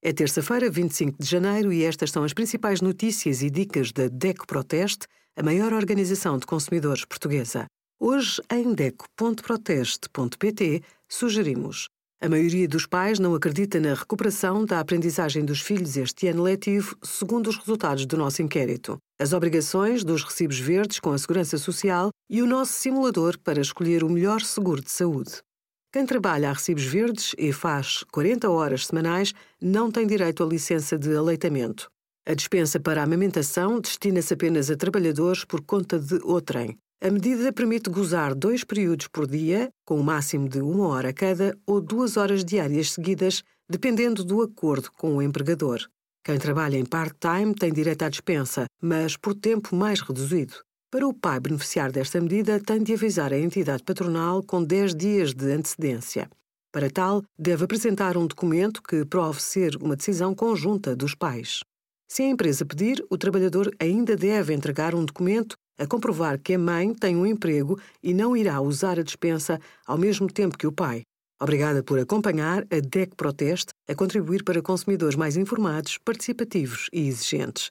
É terça-feira, 25 de janeiro, e estas são as principais notícias e dicas da DECO Proteste, a maior organização de consumidores portuguesa. Hoje, em DECO.proteste.pt, sugerimos. A maioria dos pais não acredita na recuperação da aprendizagem dos filhos este ano letivo, segundo os resultados do nosso inquérito. As obrigações dos recibos verdes com a Segurança Social e o nosso simulador para escolher o melhor seguro de saúde. Quem trabalha a recibos verdes e faz 40 horas semanais não tem direito à licença de aleitamento. A dispensa para a amamentação destina-se apenas a trabalhadores por conta de outrem. A medida permite gozar dois períodos por dia, com o um máximo de uma hora cada, ou duas horas diárias seguidas, dependendo do acordo com o empregador. Quem trabalha em part-time tem direito à dispensa, mas por tempo mais reduzido. Para o pai beneficiar desta medida, tem de avisar a entidade patronal com 10 dias de antecedência. Para tal, deve apresentar um documento que prove ser uma decisão conjunta dos pais. Se a empresa pedir, o trabalhador ainda deve entregar um documento a comprovar que a mãe tem um emprego e não irá usar a dispensa ao mesmo tempo que o pai. Obrigada por acompanhar a DEC Proteste a contribuir para consumidores mais informados, participativos e exigentes.